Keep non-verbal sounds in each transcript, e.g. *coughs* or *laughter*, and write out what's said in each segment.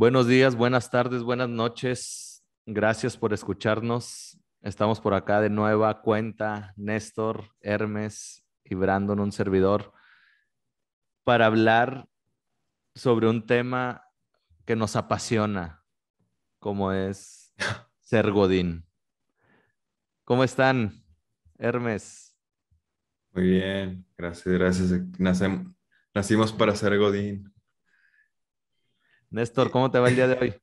Buenos días, buenas tardes, buenas noches. Gracias por escucharnos. Estamos por acá de nueva cuenta, Néstor, Hermes y Brandon, un servidor, para hablar sobre un tema que nos apasiona, como es *laughs* ser Godín. ¿Cómo están, Hermes? Muy bien, gracias, gracias. Nacimos para ser Godín. Néstor, ¿cómo te va el día de hoy?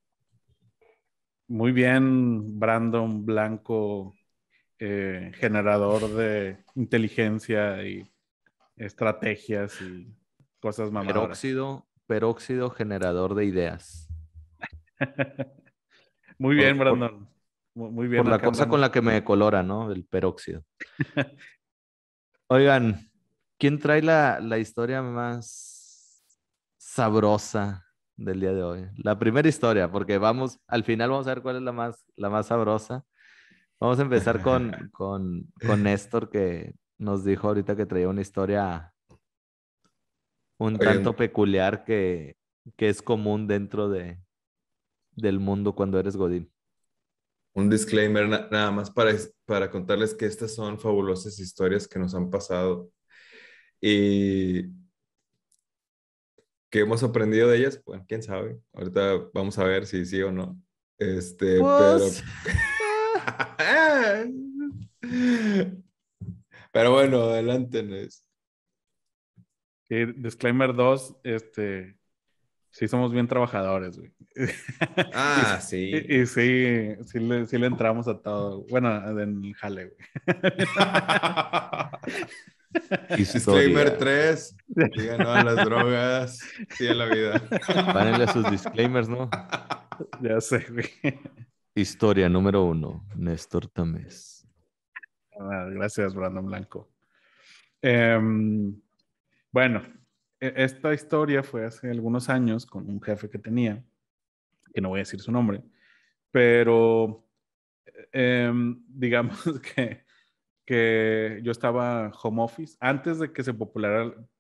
Muy bien, Brandon Blanco, eh, generador de inteligencia y estrategias y cosas mamadoras. Peróxido, peróxido generador de ideas. *laughs* Muy bien, Por- Brandon. Mu- Muy bien. Por la cosa con la que me colora, ¿no? El peróxido. *laughs* Oigan, ¿quién trae la, la historia más sabrosa del día de hoy? La primera historia, porque vamos, al final vamos a ver cuál es la más, la más sabrosa. Vamos a empezar con, *laughs* con, con Néstor, que nos dijo ahorita que traía una historia un Oye, tanto peculiar que, que es común dentro de, del mundo cuando eres Godín. Un disclaimer na- nada más para, para contarles que estas son fabulosas historias que nos han pasado y que hemos aprendido de ellas. Bueno, quién sabe. Ahorita vamos a ver si sí o no. Este, Pues, pero. *laughs* Pero bueno, adelante, Nes. Sí, disclaimer 2, este, sí somos bien trabajadores, güey. Ah, *laughs* Y, sí. y sí, sí le, sí le entramos a todo. Bueno, en el jale, güey. *laughs* *laughs* Disclaimer historia. 3. Digan no a las drogas. Sí a la vida. Párenle sus disclaimers, ¿no? *laughs* Ya sé, güey. Historia número uno, Néstor Tamés. Ah, Gracias, Brandon Blanco. Em, bueno, e- esta historia fue hace algunos años con un jefe que tenía, que no voy a decir su nombre, pero em, *laughs* digamos que, que yo estaba home office antes de que se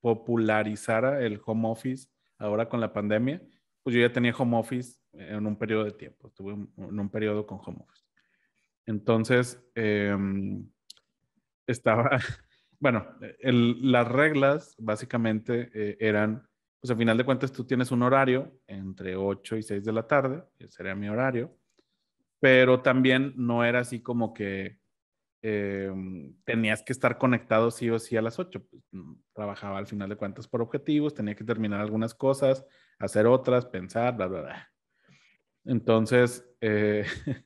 popularizara el home office ahora con la pandemia, pues yo ya tenía home office en un periodo de tiempo, estuve en un periodo con home office. Entonces, em, estaba, *laughs* bueno, el- las reglas básicamente eh, eran, pues al final de cuentas tú tienes un horario entre 8 y 6 de la tarde, que sería mi horario, pero también no era así como que eh, tenías que estar conectado sí o sí a las 8. Pues, mm, trabajaba al final de cuentas por objetivos, tenía que terminar algunas cosas, hacer otras, pensar, bla, bla, bla. Entonces, eh, *laughs*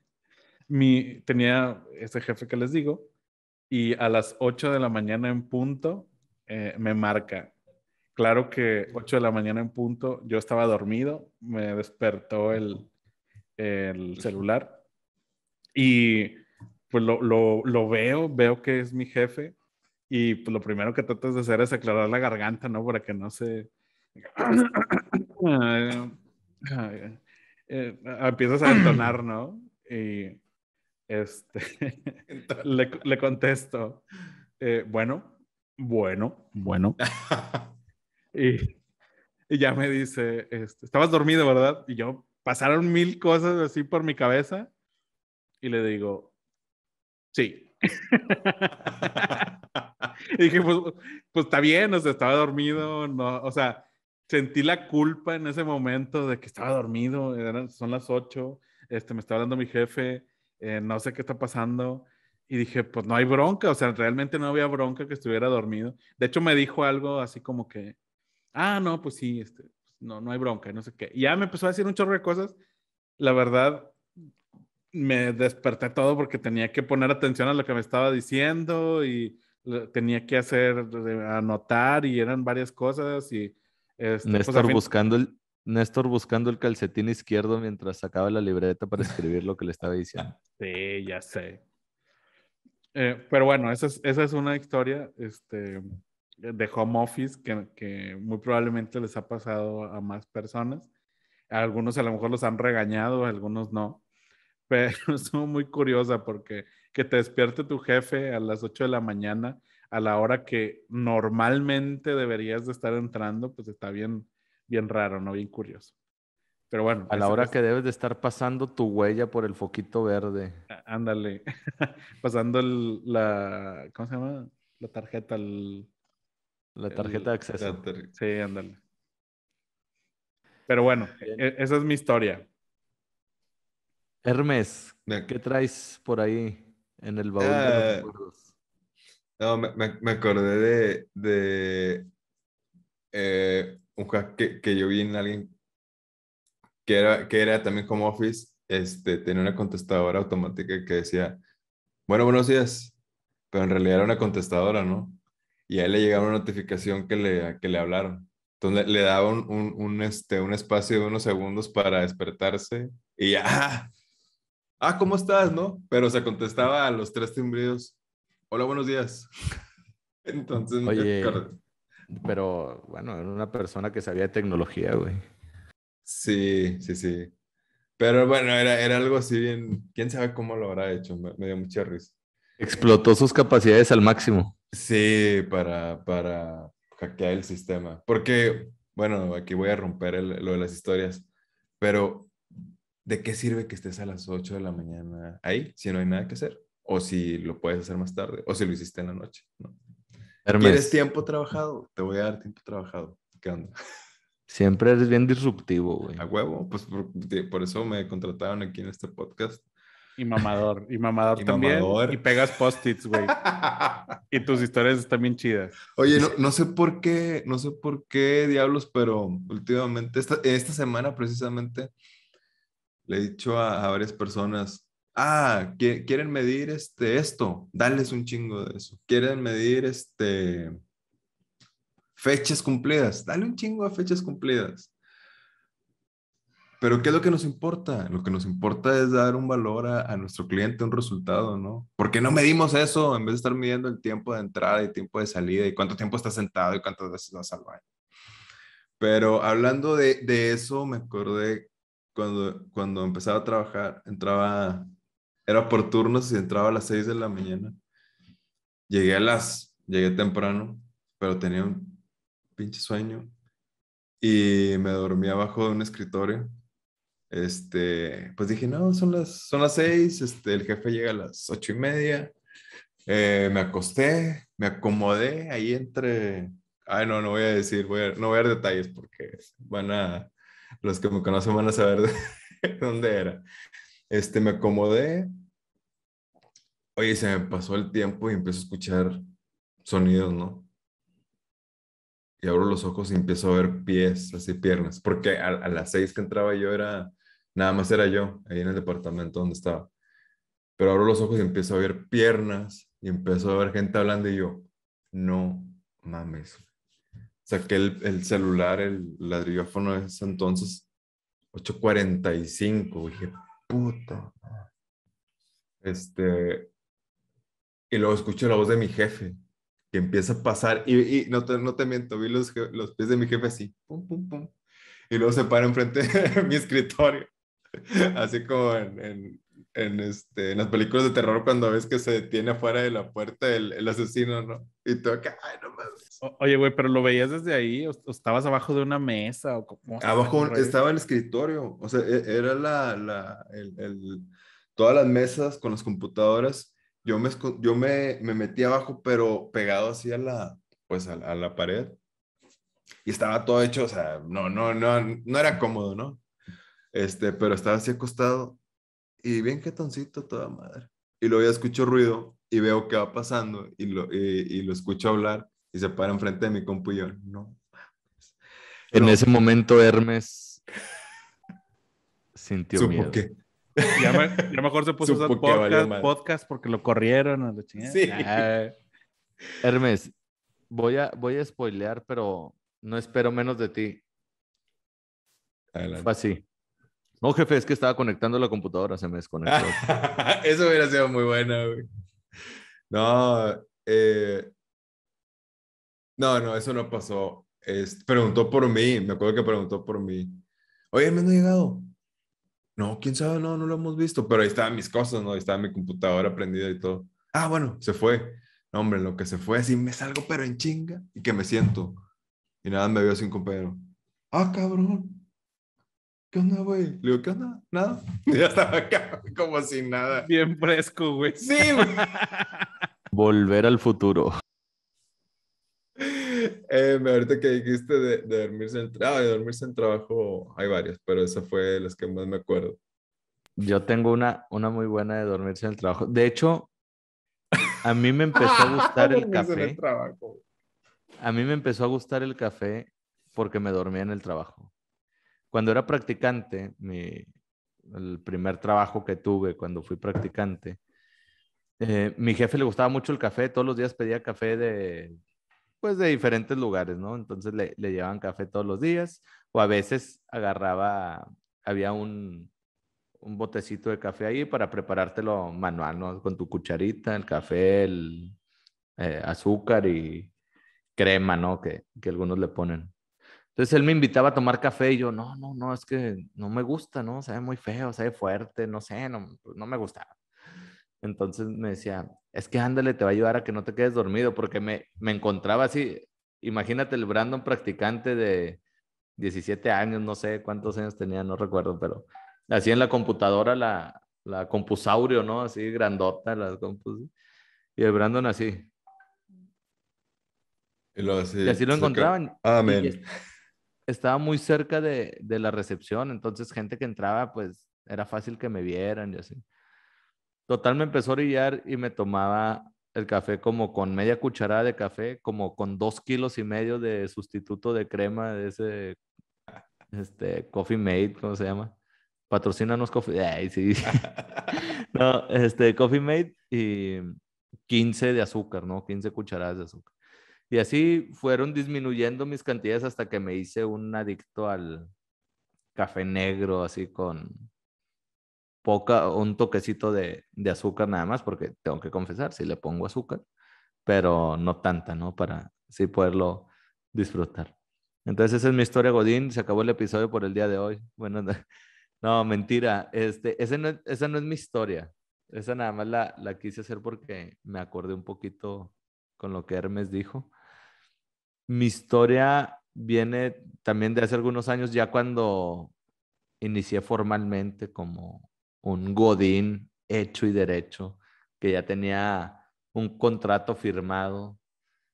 mi, tenía ese jefe que les digo, y a las 8 de la mañana en punto eh, me marca. Claro que 8 de la mañana en punto, yo estaba dormido, me despertó el, el celular y pues lo, lo, lo veo, veo que es mi jefe y pues lo primero que tratas de hacer es aclarar la garganta, ¿no? Para que no se... *coughs* Eh, empiezas a entonar, ¿no? Y este, *laughs* le, le contesto, eh, bueno, bueno, bueno. *laughs* Y, y ya me dice, este, estabas dormido, ¿verdad? Y yo, pasaron mil cosas así por mi cabeza y le digo, sí. *laughs* y dije, pues, pues está bien, o sea, estaba dormido, no, o sea, sentí la culpa en ese momento de que estaba dormido, eran, son las ocho, este, me está hablando mi jefe, eh, no sé qué está pasando. Y dije, pues no hay bronca, o sea, realmente no había bronca que estuviera dormido. De hecho, me dijo algo así como que, ah, no, pues sí, este, no, no hay bronca, no sé qué. Y ya me empezó a decir un chorro de cosas. La verdad, me desperté todo porque tenía que poner atención a lo que me estaba diciendo y tenía que hacer, eh, anotar y eran varias cosas y... Este, pues, Néstor fin- buscando el, Néstor buscando el calcetín izquierdo mientras sacaba la libreta para escribir lo que le estaba diciendo. *laughs* Sí, ya sé. Eh, pero bueno, esa es, esa es una historia este, de home office que, que muy probablemente les ha pasado a más personas. A algunos a lo mejor los han regañado, a algunos no. Pero *laughs* estuvo muy curiosa porque que te despierte tu jefe a las 8 de la mañana a la hora que normalmente deberías de estar entrando, pues está bien, bien raro, ¿no? Bien curioso. Pero bueno. A la hora que debes de estar pasando tu huella por el foquito verde. Ándale. *laughs* Pasando el- la. ¿Cómo se llama? La tarjeta. el- La El- tarjeta de acceso. Sí, ándale. Pero bueno, Bien. e- esa es mi historia. Hermes, Me- ¿qué traes por ahí en el baúl de Ah. los recuerdos? No, me, me- me acordé de, de eh, un hack que, que yo vi en alguien que era, que era también como Office, este, tenía una contestadora automática que decía, bueno, buenos días, pero en realidad era una contestadora, ¿no? Y a él le llegaba una notificación que le, que le hablaron. Entonces le, le daba un, un, un, este, un espacio de unos segundos para despertarse y ya, *laughs* ah, ah, ¿cómo estás, no? Pero se contestaba a los tres timbridos, hola, buenos días. *laughs* Entonces, me Oye. Pero bueno, era una persona que sabía de tecnología, güey. Sí, sí, sí. Pero bueno, era, era algo así bien, quién sabe cómo lo habrá hecho, me, me dio mucha risa. Explotó sus capacidades al máximo. Sí, para, para hackear el sistema. Porque, bueno, aquí voy a romper el- lo de las historias, pero ¿de qué sirve que estés a las 8 de la mañana ahí si no hay nada que hacer? O si lo puedes hacer más tarde, o si lo hiciste en la noche, ¿no? ¿Quieres Hermes, tiempo trabajado? Te voy a dar tiempo trabajado. ¿Qué onda? siempre eres bien disruptivo, güey. A huevo, pues por, por eso me contrataron aquí en este podcast. Y mamador. Y mamador *laughs* Y también. mamador. Y pegas post-its, güey. *laughs* Y tus historias están bien chidas. Oye, no, no sé por qué, no sé por qué diablos, pero últimamente, esta, esta semana precisamente, le he dicho a, a varias personas, ah, ¿qui- quieren medir este, esto, dales un chingo de eso. Quieren medir este, fechas cumplidas, dale un chingo de fechas cumplidas. Pero ¿qué es lo que nos importa? Lo que nos importa es dar un valor a, a nuestro cliente, un resultado, ¿no? ¿Por qué no medimos eso en vez de estar midiendo el tiempo de entrada y tiempo de salida y cuánto tiempo estás sentado y cuántas veces vas al baño? Pero hablando de, de eso, me acordé cuando, cuando empezaba a trabajar, entraba, era por turnos y entraba a las 6 de la mañana. Llegué a las, llegué temprano, pero tenía un pinche sueño y me dormí abajo de un escritorio. Este, pues dije, no, son las, son las seis, este, el jefe llega a las ocho y media. Eh, me acosté, me acomodé ahí entre, ay, no, no voy a decir, voy a- no voy a dar detalles porque van a, los que me conocen van a saber de *laughs* dónde era. Este, me acomodé. Oye, se me pasó el tiempo y empiezo a escuchar sonidos, ¿no? y abro los ojos y empiezo a ver pies, así piernas, porque a, a las seis que entraba yo era, nada más era yo, ahí en el departamento donde estaba. Pero abro los ojos y empiezo a ver piernas y empiezo a ver gente hablando y yo, no mames. Saqué el, el celular, el ladrillófono de ese entonces, 8.45, dije, puta. Este, y luego escucho la voz de mi jefe, que empieza a pasar, y, y no, te, no te miento, vi los, los pies de mi jefe así, pum, pum, pum, y luego se para enfrente *laughs* de mi escritorio, así como en, en, este, en las películas de terror cuando ves que se detiene afuera de la puerta el, el asesino, ¿no? Y tú acá, ay, no mames. O- oye, güey, pero lo veías desde ahí o, o estabas abajo de una mesa o cómo Abajo rollo? estaba el escritorio, o sea, e- era la, la, el, el- todas las mesas con las computadoras. Yo me, yo me, me metí abajo, pero pegado así a la, pues a, a la pared. Y estaba todo hecho, o sea, no, no, no, no era cómodo, ¿no? Este, pero estaba así acostado y bien jetoncito toda madre. Y luego ya escucho ruido y veo qué va pasando y lo, y, y lo escucho hablar y se para enfrente de mi compu y yo, no. mames". En No. ese momento, Hermes sintió Supo miedo. que Ya, me- ya mejor se puso a usar podcast, podcast porque lo corrieron a la chingada. Sí. Ah, Hermes, voy a, voy a spoilear, pero no espero menos de ti. Adelante. Fue así. No, jefe, es que estaba conectando la computadora, se me desconectó. *laughs* Eso hubiera sido muy bueno, güey. No, eh, no, no, eso no pasó. Es- preguntó por mí, me acuerdo que preguntó por mí. Oye, ¿me no ha llegado? No, quién sabe, no, no lo hemos visto, pero ahí estaban mis cosas, ¿no? Ahí estaba mi computadora prendida y todo. Ah, bueno, se fue. No, hombre, lo que se fue, así me salgo, pero en chinga, y que me siento. Y nada, me vio un compañero. Ah, cabrón. ¿Qué onda, güey? Le digo, ¿qué onda? Nada. Y *laughs* ya estaba acá, como sin nada. Bien fresco, güey. Sí, güey. *laughs* Volver al futuro. Eh, me- ahorita que dijiste de, de dormirse en trabajo, de dormirse en trabajo, hay varias, pero esa fue las que más me acuerdo. Yo tengo una, una muy buena de dormirse en el trabajo. De hecho, a mí me empezó a gustar el *laughs* el café. trabajo. A mí me empezó a gustar el café porque me dormía en el trabajo. Cuando era practicante, mi, el primer trabajo que tuve cuando fui practicante, eh, mi jefe le gustaba mucho el café, todos los días pedía café de, pues de diferentes lugares, ¿no? Entonces le, le llevaban café todos los días o a veces agarraba, había un, un botecito de café ahí para preparártelo manual, ¿no? Con tu cucharita, el café, el eh, azúcar y crema, ¿no? Que, que algunos le ponen. Entonces él me invitaba a tomar café y yo, no, no, no, es que no me gusta, ¿no? Sabe muy feo, sabe fuerte, no sé, no, pues, no me gustaba. Entonces me decía, es que ándale, te va a ayudar a que no te quedes dormido, porque me, me encontraba así, imagínate el Brandon practicante de 17 años, no sé cuántos años tenía, no recuerdo, pero así en la computadora, la, la compusaurio, ¿no? Así grandota, la compus, y el Brandon así. Y, así, Y así lo encontraban. Amén. Estaba muy cerca de, de la recepción, entonces gente que entraba, pues era fácil que me vieran y así. Total, me empezó a orillar y me tomaba el café como con media cucharada de café, como con dos kilos y medio de sustituto de crema de ese, este, Coffee Mate, ¿cómo se llama? Patrocínanos Coffee, ay, sí. *laughs* *laughs* No, este, Coffee Mate y 15 de azúcar, ¿no? 15 cucharadas de azúcar. Y así fueron disminuyendo mis cantidades hasta que me hice un adicto al café negro, así con poca, un toquecito de, azúcar nada más, porque tengo que confesar, sí le pongo azúcar, pero no tanta, ¿no? Para sí poderlo disfrutar. Entonces esa es mi historia, Godín. Se acabó el episodio por el día de hoy. Bueno, *laughs* no, mentira. Este, ese no es- esa no es mi historia. Esa nada más la, la quise hacer porque me acordé un poquito con lo que Hermes dijo. Mi historia viene también de hace algunos años, ya cuando inicié formalmente como un godín hecho y derecho, que ya tenía un contrato firmado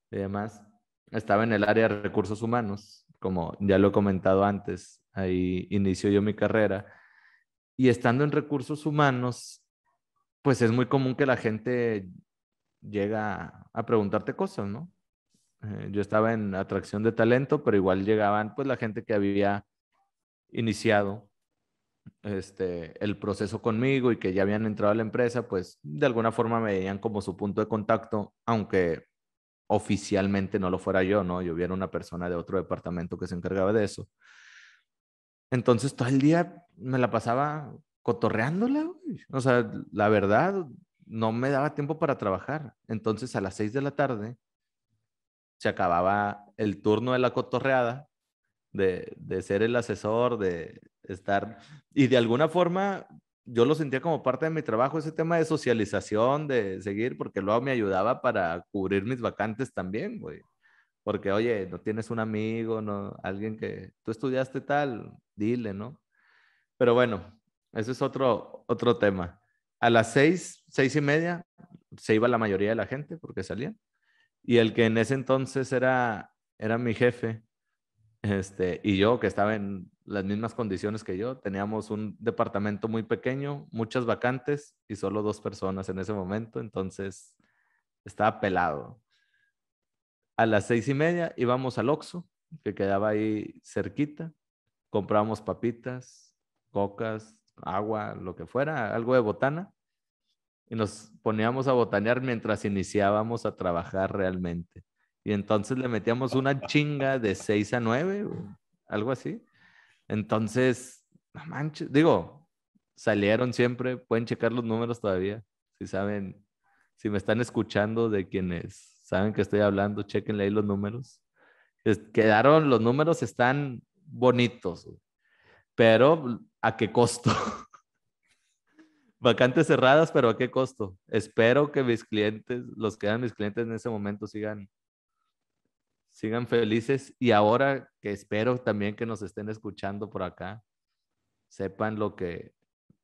y demás. Estaba en el área de recursos humanos, como ya lo he comentado antes, ahí inició yo mi carrera. Y estando en recursos humanos, pues es muy común que la gente llega a preguntarte cosas, ¿no? Eh, yo estaba en atracción de talento, pero igual llegaban pues la gente que había iniciado este, el proceso conmigo y que ya habían entrado a la empresa, pues de alguna forma me veían como su punto de contacto, aunque oficialmente no lo fuera yo, ¿no? Yo hubiera una persona de otro departamento que se encargaba de eso. Entonces todo el día me la pasaba cotorreándola, güey. O sea, la verdad, no me daba tiempo para trabajar. Entonces a las seis de la tarde se acababa el turno de la cotorreada, de, de ser el asesor, de estar... Y de alguna forma yo lo sentía como parte de mi trabajo, ese tema de socialización, de seguir, porque luego me ayudaba para cubrir mis vacantes también, güey. Porque, oye, no tienes un amigo, no, alguien que tú estudiaste tal, dile, ¿no? Pero bueno, ese es otro, otro tema. A las seis, seis y media, se iba la mayoría de la gente porque salían. Y el que en ese entonces era, era mi jefe, este, y yo, que estaba en las mismas condiciones que yo, teníamos un departamento muy pequeño, muchas vacantes y solo dos personas en ese momento, entonces estaba pelado. A las seis y media íbamos al Oxxo, que quedaba ahí cerquita, comprábamos papitas, cocas, agua, lo que fuera, algo de botana, y nos poníamos a botanear mientras iniciábamos a trabajar realmente. Y entonces le metíamos una *laughs* chinga de 6 a 9, algo así. Entonces, no manches, digo, salieron siempre, pueden checar los números todavía, si saben, si me están escuchando de quienes saben que estoy hablando, chequenle ahí los números. Es, quedaron, los números están bonitos, pero ¿a qué costo? *laughs* Vacantes cerradas, pero ¿a qué costo? Espero que mis clientes, los que eran mis clientes en ese momento, sigan, sigan felices. Y ahora que espero también que nos estén escuchando por acá, sepan lo que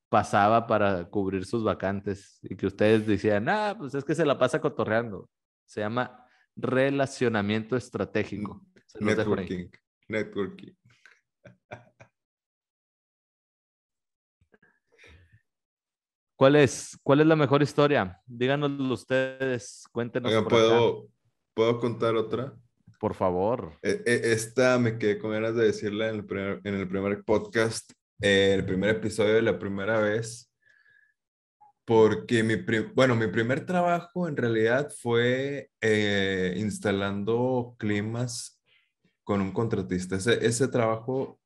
pasaba para cubrir sus vacantes y que ustedes decían, ah, pues es que se la pasa cotorreando. Se llama relacionamiento estratégico. Se. Networking. Networking. ¿Cuál es, ¿Cuál es la mejor historia? Díganoslo ustedes, cuéntenos. Acá, ¿puedo, ¿puedo contar otra? por favor. E- e- Esta me quedé con ganas de decirla en el primer, en el primer podcast, eh, el primer episodio de la primera vez, porque mi, bueno, mi primer trabajo en realidad fue eh, instalando climas con un contratista. Ese, ese trabajo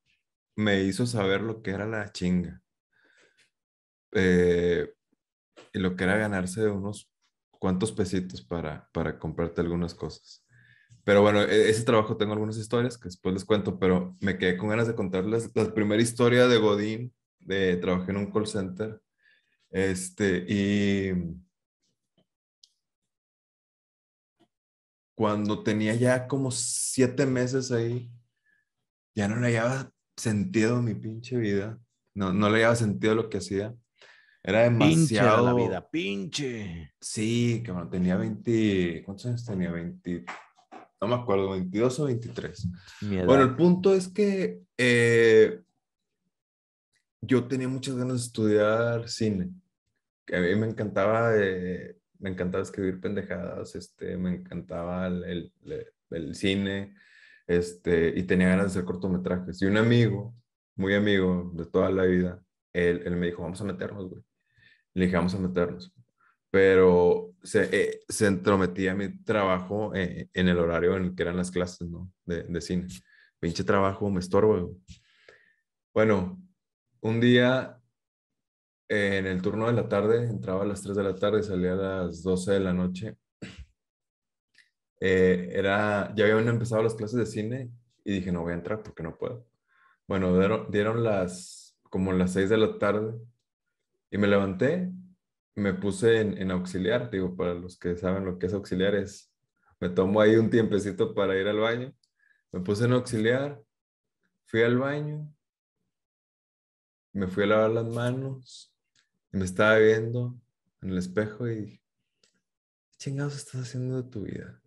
me hizo saber lo que era la chinga eh, y lo que era ganarse unos cuantos pesitos para, para comprarte algunas cosas. Pero bueno, e- ese trabajo tengo algunas historias que después les cuento, pero me quedé con ganas de contarles la primera historia de Godín, de trabajé en un call center, este, y cuando tenía ya como siete meses ahí, ya no le hallaba sentido mi pinche vida, no, no le hallaba sentido lo que hacía. Era Pinche demasiado... la vida, pinche. Sí, cabrón, tenía 20, ¿cuántos años tenía? 20, no me acuerdo, 22 o 23. Mi edad. Bueno, el punto es que eh, yo tenía muchas ganas de estudiar cine. A mí me encantaba, eh, me encantaba escribir pendejadas, este, me encantaba el, el- el- el cine, este, y tenía ganas de hacer cortometrajes. Y un amigo, muy amigo de toda la vida, él, él me dijo, vamos a meternos, güey. Vamos a meternos. Pero se, eh, se entrometía mi trabajo eh, en el horario en el que eran las clases, ¿no? De, de cine. Pinche trabajo, me estorba, güey. Bueno, un día eh, en el turno de la tarde, entraba a las 3 de la tarde salía a las 12 de la noche. Eh, era, ya habían empezado las clases de cine y dije, no voy a entrar porque no puedo. Bueno, dieron, dieron las, como las 6 de la tarde y me levanté, me puse en, en auxiliar, digo, para los que saben lo que es auxiliar es, me tomo ahí un tiempecito para ir al baño, me puse en auxiliar, fui al baño, me fui a lavar las manos y me estaba viendo en el espejo y dije, ¿qué chingados estás haciendo de tu vida?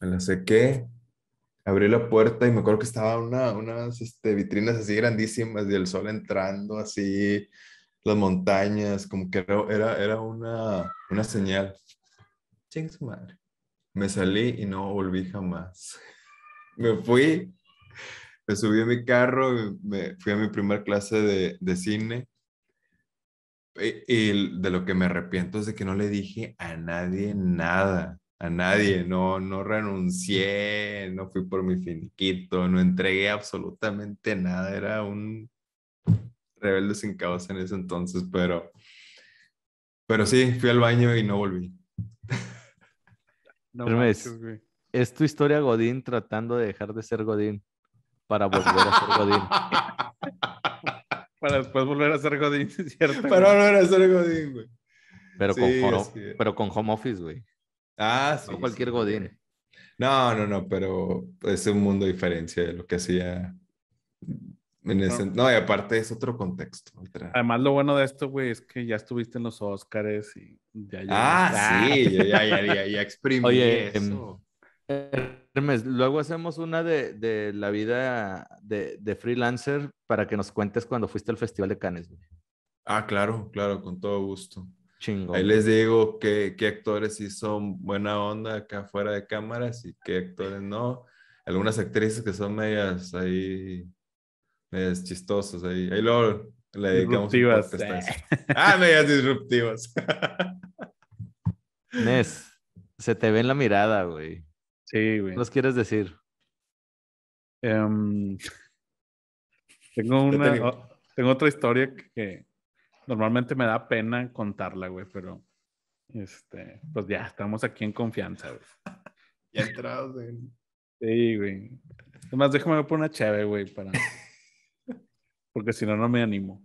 Me la sequé, abrí la puerta y me acuerdo que estaba una, unas este, vitrinas así grandísimas y el sol entrando así, las montañas, como que era, era, una, una señal. Chingue su madre. Me salí y no volví jamás. *laughs* Me fui, me subí a mi carro, me fui a mi primera clase de, de cine. Y, y de lo que me arrepiento es de que no le dije a nadie nada, a nadie, no, no renuncié, no fui por mi finiquito, no entregué absolutamente nada, era un rebelde sin causa en ese entonces, pero, pero sí, fui al baño y no volví. No Hermes. manches, güey. Es tu historia Godín tratando de dejar de ser Godín para volver a ser Godín. *laughs* Para después volver a ser Godín, ¿sí ¿es cierto? Pero no era ser Godín, güey. Pero, Sí, con, pero con home office, güey. Ah, sí. No cualquier sí. Godín. No, no, no, pero es un mundo diferencia de lo que hacía. En ese, no, y aparte es otro contexto. otra- Además, lo bueno de esto, güey, es que ya estuviste en los Oscars y ya Ah, *laughs* sí, ya, ya, ya, ya, ya exprimí Oye, eso. Hermes, luego hacemos una de, de la vida de, de freelancer para que nos cuentes cuando fuiste al Festival de Cannes, güey. Ah, claro, claro, con todo gusto. Chingo. Ahí les digo qué, qué actores sí son buena onda acá fuera de cámaras y qué actores no. Algunas actrices que son medias ahí, medias chistosas ahí. Ahí luego le dedicamos un Disruptivas, eh. Ah, medias disruptivas. *laughs* Nes, se te ve en la mirada, güey. Sí, güey. ¿Qué nos quieres decir? Em, *laughs* tengo una, tengo otra historia que normalmente me da pena contarla, güey, pero este, pues ya estamos aquí en confianza, güey. ya entrados en... Sí, güey. Además, déjame por una chévere, güey, para. *laughs* Porque si no, no me animo.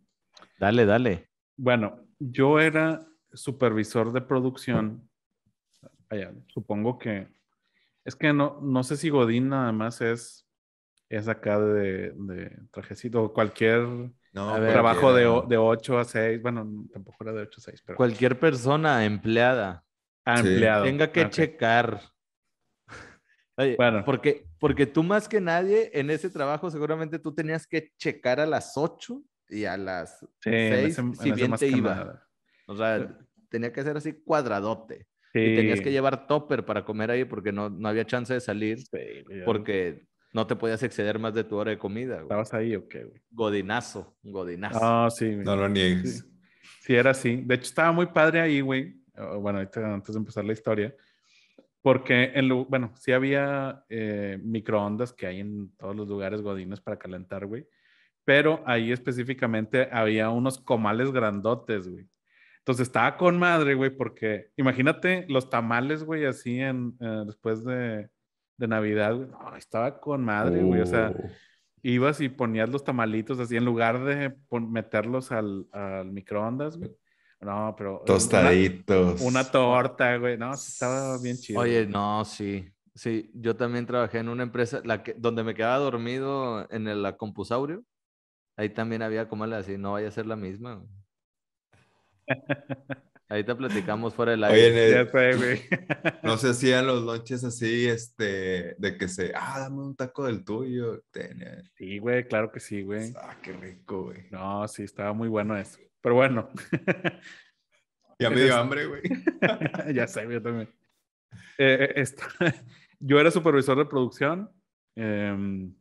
Dale, dale. Bueno, yo era supervisor de producción. Vaya, supongo que. Es que no, no sé si Godín nada más es es acá de, de trajecito, cualquier No, ver, trabajo de, de 8 a 6, bueno, tampoco era de 8 a 6, pero Cualquier persona empleada ah, Sí. empleado. tenga que Ok. checar. Oye, Bueno. porque, porque tú más que nadie en ese trabajo seguramente tú tenías que checar a las 8 y a las Sí, en 6 ese- si bien te que iba. nada. O sea, tenía que ser así cuadradote. Sí. Y tenías que llevar topper para comer ahí porque no, no había chance de salir porque no te podías exceder más de tu hora de comida. güey. ¿Estabas ahí o qué, güey? Godinazo, godinazo. Ah, sí. güey. No lo niegues. Sí. Sí, era así. De hecho, estaba muy padre ahí, güey. Bueno, ahorita antes de empezar la historia. Porque, en lu- bueno, sí había eh, microondas que hay en todos los lugares godines para calentar, güey. Pero ahí específicamente había unos comales grandotes, güey. Entonces estaba con madre, güey, porque imagínate los tamales, güey, así en, eh, después de, de Navidad, güey. No, estaba con madre, güey. O sea, Oh. ibas y ponías los tamalitos así en lugar de meterlos al, al microondas, güey. No, pero. Tostaditos. Una, torta, güey. No, sí estaba bien chido. Oye, güey. no, sí. Sí, yo también trabajé en una empresa la que, donde me quedaba dormido en el la compusaurio. Ahí también había como así, no vaya a ser la misma. güey. *laughs* Ahí te platicamos fuera del Oye, aire. Ya sé, güey. *laughs* no se hacían los lonches así, este, de que se, ah, dame un taco del tuyo. Tenía- Sí, güey, claro que sí, güey. Ah, qué rico, güey. No, sí, estaba muy bueno eso. Pero bueno, Ya me dio hambre, güey. *laughs* ya sé, yo también. Eh, esto- *laughs* yo era supervisor de producción. em,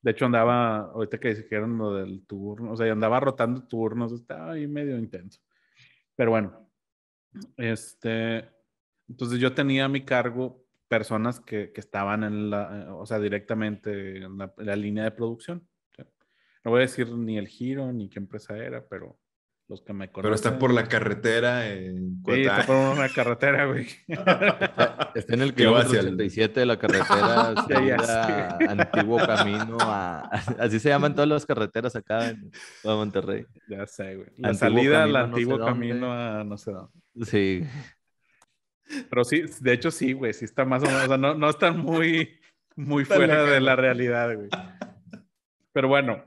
de hecho, andaba, ahorita que dijeron lo del turno, o sea, andaba rotando turnos, estaba ahí medio intenso. Pero bueno, este, entonces yo tenía a mi cargo personas que, que estaban en la, eh, o sea, directamente en la, la línea de producción. No voy a decir ni el giro ni qué empresa era, pero los que me conocen. Pero está por la carretera en Sí, está por una carretera, güey. Está en el *laughs* Que va kilómetro hacia el- 87 de la carretera, *laughs* salida antiguo camino a... *laughs* Así se llaman todas las carreteras acá en toda Monterrey. Ya sé, güey. La Antiguo salida al camino, no sé antiguo dónde. camino a no sé dónde. Sí. Pero sí, de hecho sí, güey. Sí está más o menos, o sea, no, no están muy, muy Está fuera de la realidad, güey. Pero bueno,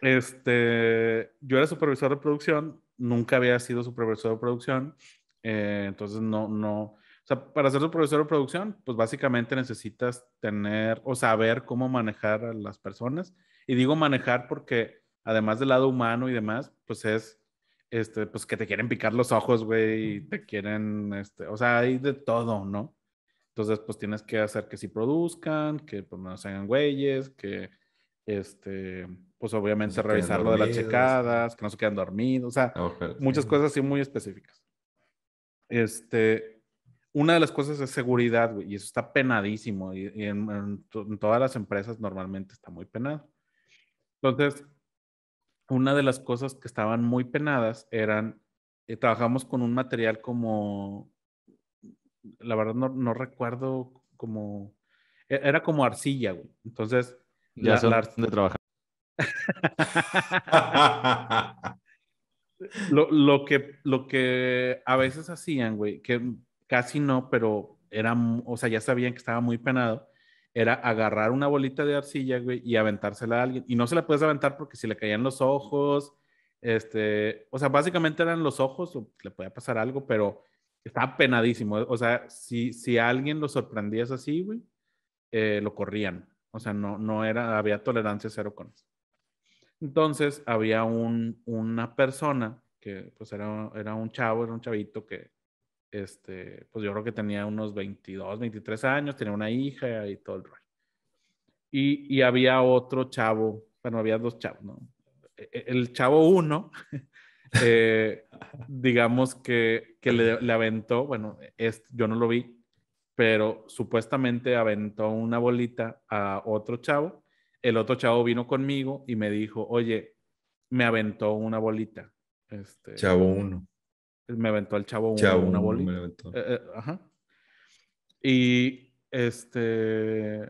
este, yo era supervisor de producción, nunca había sido supervisor de producción, eh, entonces no, no, o sea, para ser supervisor de producción, pues básicamente necesitas tener o saber cómo manejar a las personas. Y digo manejar porque además del lado humano y demás, pues es, este, pues que te quieren picar los ojos, güey, y te quieren, este, o sea, hay de todo, ¿no? Entonces, pues tienes que hacer que sí produzcan, que pues no se hagan güeyes, que, este, pues obviamente revisar lo de las checadas, que no se quedan dormidos, o sea, Ojalá. muchas cosas así muy específicas. Este, una de las cosas es seguridad, güey, y eso está penadísimo, y, y en, en to- en todas las empresas normalmente está muy penado. Entonces, una de las cosas que estaban muy penadas eran, eh, trabajamos con un material como, la verdad no, no recuerdo como, e- era como arcilla, güey. Entonces, Ya la-. *laughs* Lo, lo que, lo que a veces hacían, güey, que casi no, pero era, o sea, ya sabían que estaba muy penado, era agarrar una bolita de arcilla, güey, y aventársela a alguien. Y no se la puedes aventar porque si le caían los ojos, este, o sea, básicamente eran los ojos, le podía pasar algo, pero estaba penadísimo. O sea, si, si alguien lo sorprendías así, güey, eh, lo corrían. O sea, no, no era, había tolerancia cero con eso. Entonces había un, una persona que pues era, era un chavo, era un chavito que, este, pues yo creo que tenía unos 22, 23 años, tenía una hija y todo el rollo. Y, y había otro chavo, bueno, había dos chavos, ¿no? E- e- El chavo uno, *laughs* eh, digamos que, que le, le aventó, bueno, es, yo no lo vi, pero supuestamente aventó una bolita a otro chavo. El otro chavo vino conmigo y me dijo, oye, me aventó una bolita. Este, Chavo uno. Me aventó el chavo, uno Chavo una uno bolita. me aventó. Eh, eh, ajá. Y este,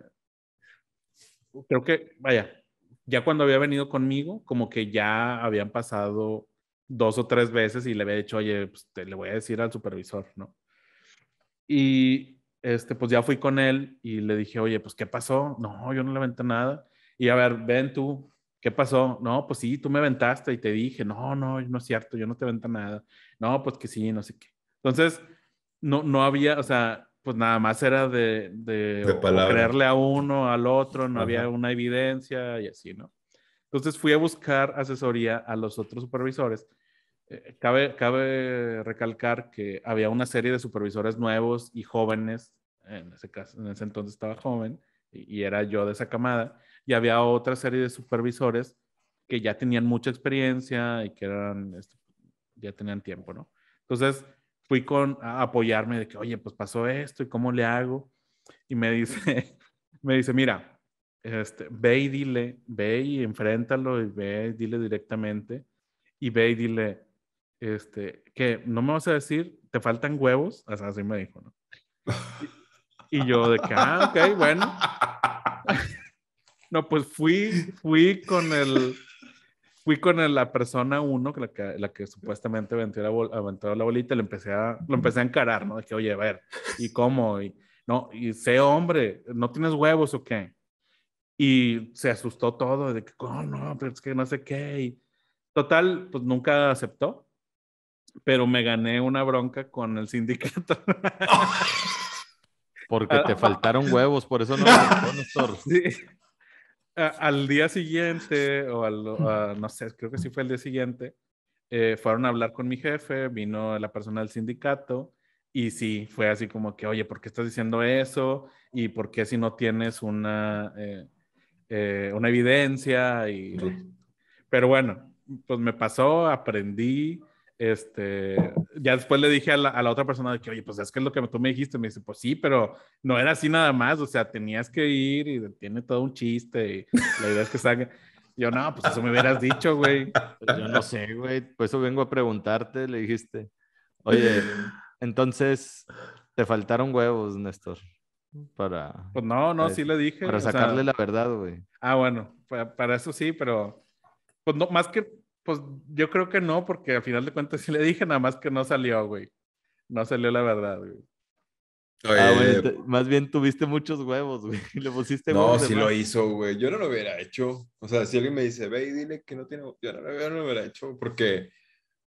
creo que, vaya, ya cuando había venido conmigo, como que ya habían pasado dos o tres veces y le había dicho, oye, pues te, le voy a decir al supervisor, ¿no? Y este, pues ya fui con él y le dije, oye, pues ¿qué pasó? No, yo no le aventé nada. Y a ver, ven tú, ¿qué pasó? No, pues sí, tú me aventaste y te dije, no, no, no es cierto, yo no te aventa nada. No, pues que sí, no sé qué. Entonces, no, no había, o sea, pues nada más era de, de, De creerle a uno, al otro, no Ajá. había una evidencia y así, ¿no? Entonces fui a buscar asesoría a los otros supervisores. Eh, cabe, cabe recalcar que había una serie de supervisores nuevos y jóvenes, en ese caso, en ese entonces estaba joven y, y era yo de esa camada, y había otra serie de supervisores que ya tenían mucha experiencia y que eran, este, ya tenían tiempo, ¿no? Entonces fui con a apoyarme de que, oye, pues pasó esto y cómo le hago. Y me dice, *laughs* me dice, mira, este, ve y dile, ve y enfréntalo y ve y dile directamente y ve y dile, este, que no me vas a decir, te faltan huevos, o sea, así me dijo, ¿no? Y, *laughs* y yo de que, ah, ok, bueno. *laughs* No, pues fui, fui con el, fui con el- la persona uno, que la que, la que supuestamente aventó la, bol- aventó la bolita, le empecé a, lo empecé a encarar, ¿no? De que, oye, a ver, ¿y cómo? Y, no, y sé hombre, ¿no tienes huevos o qué? Y se asustó todo, de que, oh, no, pero es que no sé qué. Y, total, pues nunca aceptó, pero me gané una bronca con el sindicato. *laughs* Porque te faltaron huevos, por eso no. *laughs* Sí. A- al día siguiente, o al, a- no sé, creo que sí fue el día siguiente, eh, fueron a hablar con mi jefe, vino la persona del sindicato, y sí, fue así como que, oye, ¿por qué estás diciendo eso? ¿Y por qué si no tienes una, eh, eh, una evidencia? Y, pero bueno, pues me pasó, aprendí. Este, ya después le dije a la, a la otra persona de que, oye, pues es que es lo que tú me dijiste. Me dice, pues sí, pero no era así nada más. O sea, tenías que ir y tiene todo un chiste. Y la idea es que salga. Yo, no, pues eso me hubieras dicho, güey. Pues Yo no sé, güey. Por eso vengo a preguntarte, le dijiste. Oye, entonces te faltaron huevos, Néstor, para, Pues no, no, sí le dije. para o sea, sacarle la verdad, güey. Ah, bueno, pa- para, eso sí, pero pues no, más que, pues yo creo que no, porque al final de cuentas sí le dije, nada más que no salió, güey. No salió la verdad, güey. Oye, Ah, güey, te- más bien tuviste muchos huevos, güey. *laughs* Le pusiste no, huevos de sí lo hizo, güey. Yo no lo hubiera hecho. O sea, si alguien me dice, ve y dile que no tiene, yo no, yo no lo hubiera hecho porque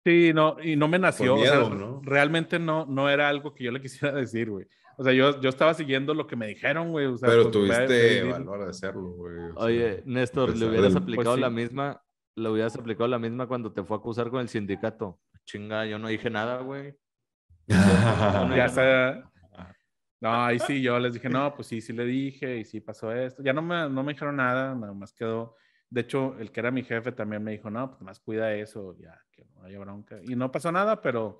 Sí, no, y no me nació. o sea, miedo, ¿no? Realmente no, no era algo que yo le *laughs* quisiera decir, güey. O sea, yo, yo estaba siguiendo lo que me dijeron, güey. o sea, pero pues, ve- ve y tuviste valor de hacerlo, güey. o sea, Oye, Néstor, le hubieras del- aplicado Pues la misma, le hubieras aplicado la misma cuando te fue a acusar con el sindicato. Chinga, yo no dije nada, güey. no, *laughs* Ya no. sé. No, ahí sí, yo les dije, no, pues sí, sí le dije y sí pasó esto. Ya no me, no me dijeron nada, nada más quedó. De hecho, el que era mi jefe también me dijo, no, pues más cuida eso, ya, que no haya bronca. Y no pasó nada, pero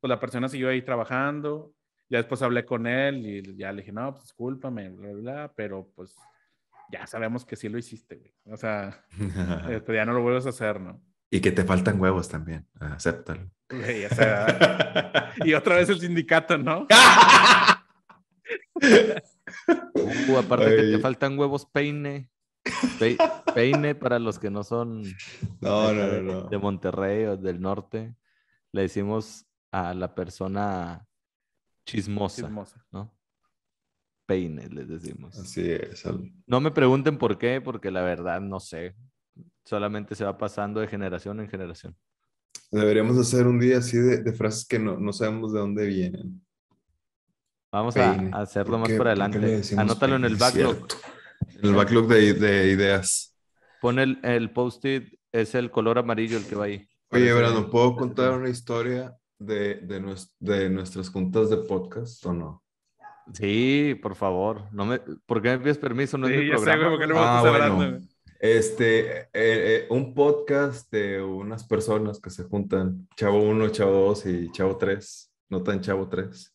pues la persona siguió ahí trabajando. Ya después hablé con él y ya le dije, no, pues discúlpame, bla, bla, bla, pero pues ya sabemos que sí lo hiciste, güey. O sea, *laughs* este, ya no lo vuelves a hacer, ¿no? y que te faltan huevos también. Acéptalo. Güey, o sea, y otra vez el sindicato, ¿no? *laughs* Uh, aparte que te faltan huevos, peine. Pe- peine para los que no son *laughs* No, no, de, no, no. de Monterrey o del norte. Le decimos a la persona chismosa, Chismosa. ¿no? Peine, les decimos. Así es. No me pregunten por qué, porque la verdad no sé. Solamente se va pasando de generación en generación. Deberíamos hacer un día así de, de frases que no, no sabemos de dónde vienen. Vamos Peine. a, hacerlo ¿Por más por adelante. Anótalo en el backlog. En el backlog de, de ideas. Pon el, el post-it, es el color amarillo el que va ahí. Oye, Brandon, ¿puedo contar una historia de, de, de nuestras juntas de podcast o no? Sí, por favor. No me, ¿Por qué me pides permiso? No es Sí, mi ya sé, programa. güey, ¿por qué no Ah, bueno. Este, eh, eh, un podcast de unas personas que se juntan, Chavo 1, Chavo 2 y Chavo 3, no tan Chavo 3.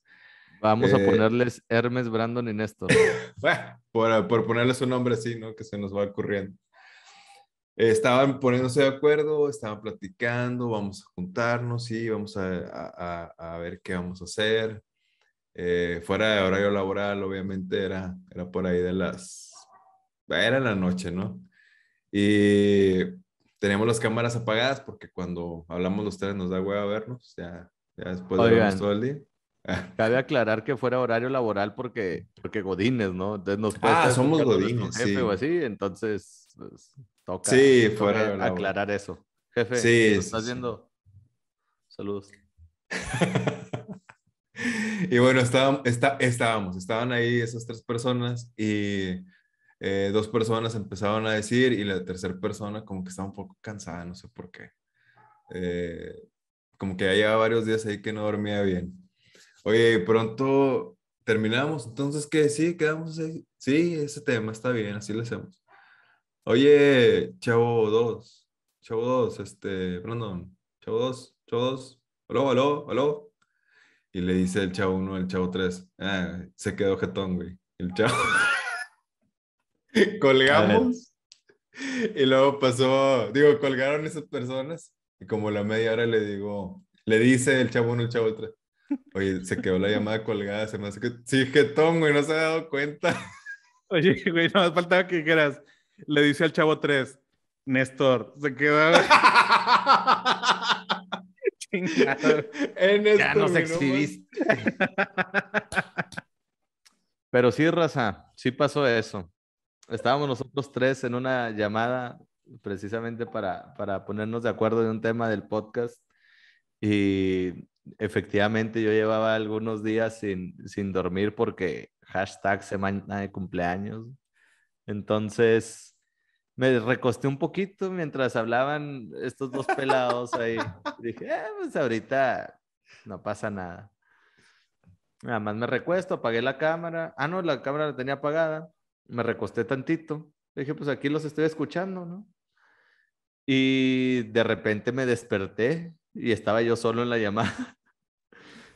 Vamos a Eh, ponerles Hermes, Brandon y Néstor. *laughs* Por, por ponerles un nombre así, ¿no? Que se nos va ocurriendo. Eh, estaban poniéndose de acuerdo, estaban platicando, vamos a juntarnos, sí, vamos a, a- a- a ver qué vamos a hacer. Eh, fuera de horario laboral, obviamente era, era por ahí de las... Era en la noche, ¿no? Y teníamos las cámaras apagadas porque cuando hablamos los tres nos da hueva vernos, ya, ya después de vernos todo el día. *laughs* Cabe aclarar que fuera horario laboral porque, porque Godines, ¿no? Entonces nos Ah, somos godines, jefe sí. o así, entonces pues, toca, Sí, fuera aclarar eso. Jefe, Sí, ¿nos sí, estás sí. viendo? Saludos. *laughs* y bueno, estábamos, está, estábamos, estaban ahí esas tres personas y eh, dos personas empezaban a decir y la tercera persona como que estaba un poco cansada, no sé por qué. Eh, como que ya llevaba varios días ahí que no dormía bien. Oye, pronto terminamos, entonces, ¿qué? Sí, quedamos ahí. Sí, ese tema está bien, así lo hacemos. Oye, chavo 2, chavo 2, este, Brandon, chavo 2, chavo 2, aló, aló, aló. Y le dice el chavo 1 al chavo 3, ah, se quedó jetón, güey. El chavo. *laughs* Colgamos. Y luego pasó, digo, colgaron esas personas. Y como la media hora le digo, le dice el chavo 1 al chavo 3, oye, se quedó la llamada colgada, se me hace que. Sí, jetón, güey, no se ha dado cuenta. *laughs* Oye, güey, no más faltaba que dijeras. Le dice al chavo 3, Néstor, se quedó. *laughs* Chingado. En Ya nos exhibiste. Pero sí, Raza, sí pasó eso. Estábamos nosotros tres en una llamada precisamente para, para ponernos de acuerdo en un tema del podcast y efectivamente yo llevaba algunos días sin, sin dormir porque hashtag semana de cumpleaños. Entonces me recosté un poquito mientras hablaban estos dos pelados ahí. *laughs* Dije, "Eh, pues ahorita no pasa nada. Nada más me recuesto, apagué la cámara. Ah, no, la cámara la tenía apagada. Me recosté tantito. Dije, pues aquí los estoy escuchando, ¿no? Y de repente me desperté y estaba yo solo en la llamada. *laughs*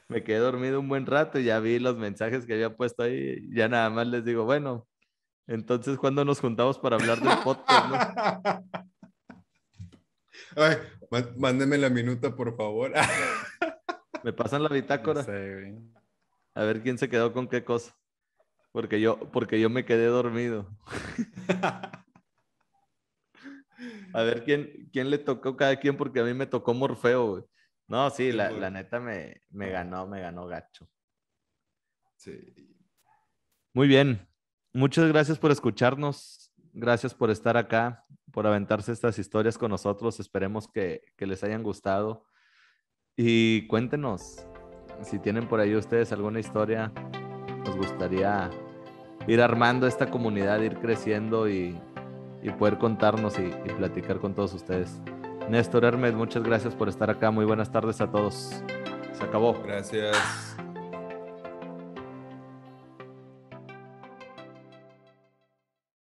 Me quedé dormido un buen rato y ya vi los mensajes que había puesto ahí. Ya nada más les digo, bueno, entonces, ¿cuándo nos juntamos para hablar del podcast? no? *laughs* Ay, má- mándeme la minuta, por favor. Me pasan la *laughs* No bitácora. sé. A ver quién se quedó con qué cosa. Porque yo, porque yo me quedé dormido. *laughs* A ver quién, quién le tocó cada quien, porque a mí me tocó Morfeo, güey. No, sí, la, la neta me, me ganó, me ganó gacho. Sí. Muy bien. Muchas gracias por escucharnos. Gracias por estar acá, por aventarse estas historias con nosotros. Esperemos que, que les hayan gustado. Y cuéntenos si tienen por ahí ustedes alguna historia. Nos gustaría ir armando esta comunidad, ir creciendo y, poder contarnos y, y platicar con todos ustedes. Néstor Hermes, muchas gracias por estar acá. Muy buenas tardes a todos. Se acabó. Gracias.